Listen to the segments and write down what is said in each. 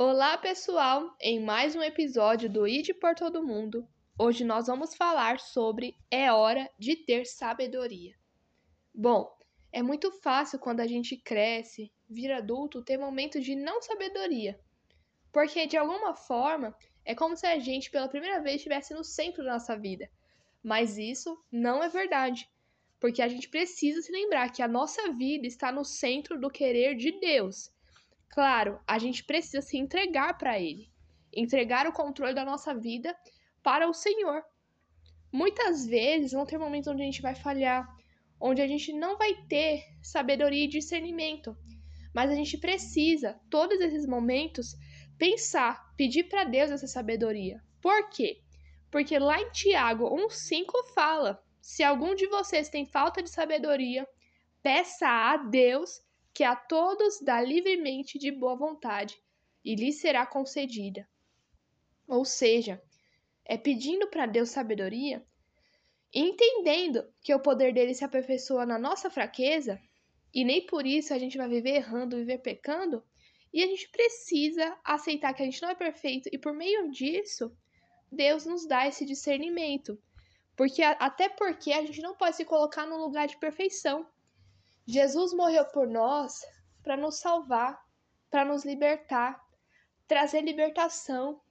Olá, pessoal! Em mais um episódio do ID por Todo Mundo, hoje nós vamos falar sobre É Hora de Ter Sabedoria. Bom, é muito fácil quando a gente cresce, vira adulto, ter momentos de não sabedoria, porque de alguma forma é como se a gente pela primeira vez estivesse no centro da nossa vida. Mas isso não é verdade, porque a gente precisa se lembrar que a nossa vida está no centro do querer de Deus Claro, a gente precisa se entregar para Ele, entregar o controle da nossa vida para o Senhor. Muitas vezes vão ter momentos onde a gente vai falhar, onde a gente não vai ter sabedoria e discernimento, mas a gente precisa, todos esses momentos, pensar, pedir para Deus essa sabedoria. Por quê? Porque lá em Tiago 1,5 fala: se algum de vocês tem falta de sabedoria, peça a Deus que a todos dá livremente de boa vontade, e lhe será concedida. Ou seja, é pedindo para Deus sabedoria, entendendo que o poder dele se aperfeiçoa na nossa fraqueza, e nem por isso a gente vai viver errando, viver pecando, e a gente precisa aceitar que a gente não é perfeito, e por meio disso, Deus nos dá esse discernimento. Porque até porque a gente não pode se colocar no lugar de perfeição. Jesus morreu por nós para nos salvar, para nos libertar, trazer libertação.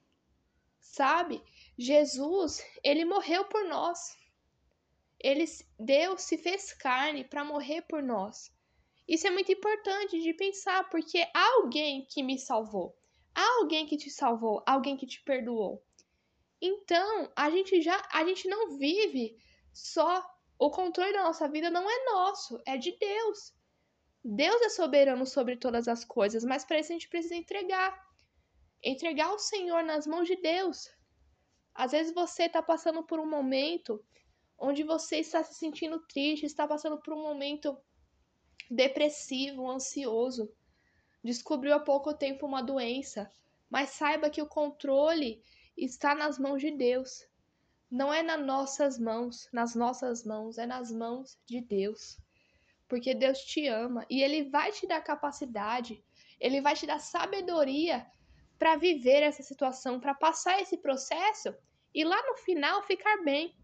Sabe? Jesus, ele morreu por nós. Ele Deus se fez carne para morrer por nós. Isso é muito importante de pensar, porque há alguém que me salvou. Há alguém que te salvou, alguém que te perdoou. Então, a gente já a gente não vive só o controle da nossa vida não é nosso, é de Deus. Deus é soberano sobre todas as coisas, mas para isso a gente precisa entregar. Entregar o Senhor nas mãos de Deus. Às vezes você está passando por um momento onde você está se sentindo triste, está passando por um momento depressivo, ansioso. Descobriu há pouco tempo uma doença, mas saiba que o controle está nas mãos de Deus não é nas nossas mãos, nas nossas mãos, é nas mãos de Deus. Porque Deus te ama e ele vai te dar capacidade, ele vai te dar sabedoria para viver essa situação, para passar esse processo e lá no final ficar bem.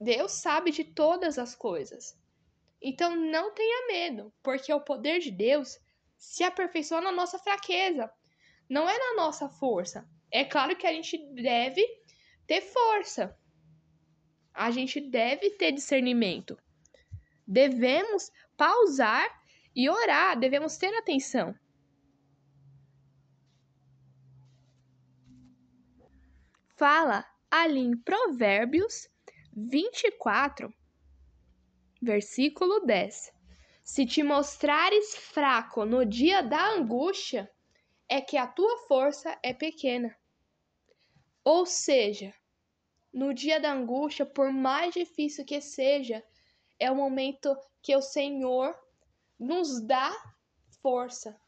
Deus sabe de todas as coisas. Então não tenha medo, porque o poder de Deus se aperfeiçoa na nossa fraqueza, não é na nossa força. É claro que a gente deve ter força. A gente deve ter discernimento. Devemos pausar e orar, devemos ter atenção. Fala ali em Provérbios 24, versículo 10. Se te mostrares fraco no dia da angústia, é que a tua força é pequena. Ou seja, no dia da angústia, por mais difícil que seja, é o momento que o Senhor nos dá força,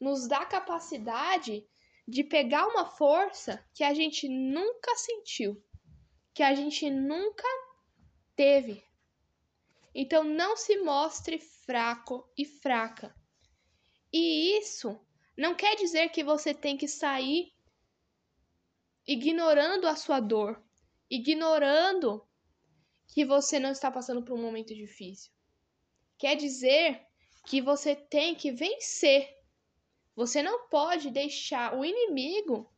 nos dá capacidade de pegar uma força que a gente nunca sentiu, que a gente nunca teve. Então não se mostre fraco e fraca. E isso não quer dizer que você tem que sair ignorando a sua dor, ignorando que você não está passando por um momento difícil. Quer dizer que você tem que vencer. Você não pode deixar o inimigo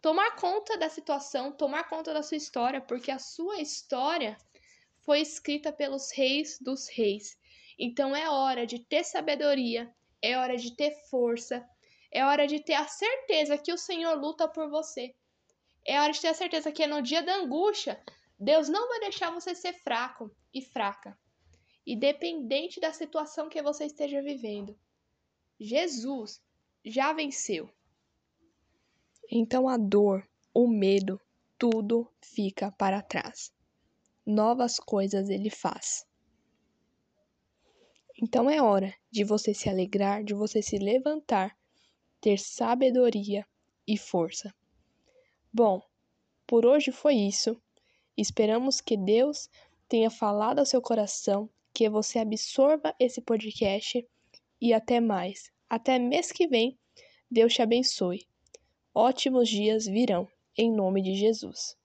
tomar conta da situação, tomar conta da sua história, porque a sua história foi escrita pelos reis dos reis. Então é hora de ter sabedoria, é hora de ter força, é hora de ter a certeza que o Senhor luta por você. É hora de ter a certeza que no dia da angústia, Deus não vai deixar você ser fraco e fraca, independente da situação que você esteja vivendo. Jesus já venceu. Então a dor, o medo, tudo fica para trás. Novas coisas ele faz. Então é hora de você se alegrar, de você se levantar, ter sabedoria e força. Bom, por hoje foi isso. Esperamos que Deus tenha falado ao seu coração, que você absorva esse podcast e até mais. Até mês que vem, Deus te abençoe. Ótimos dias virão, em nome de Jesus.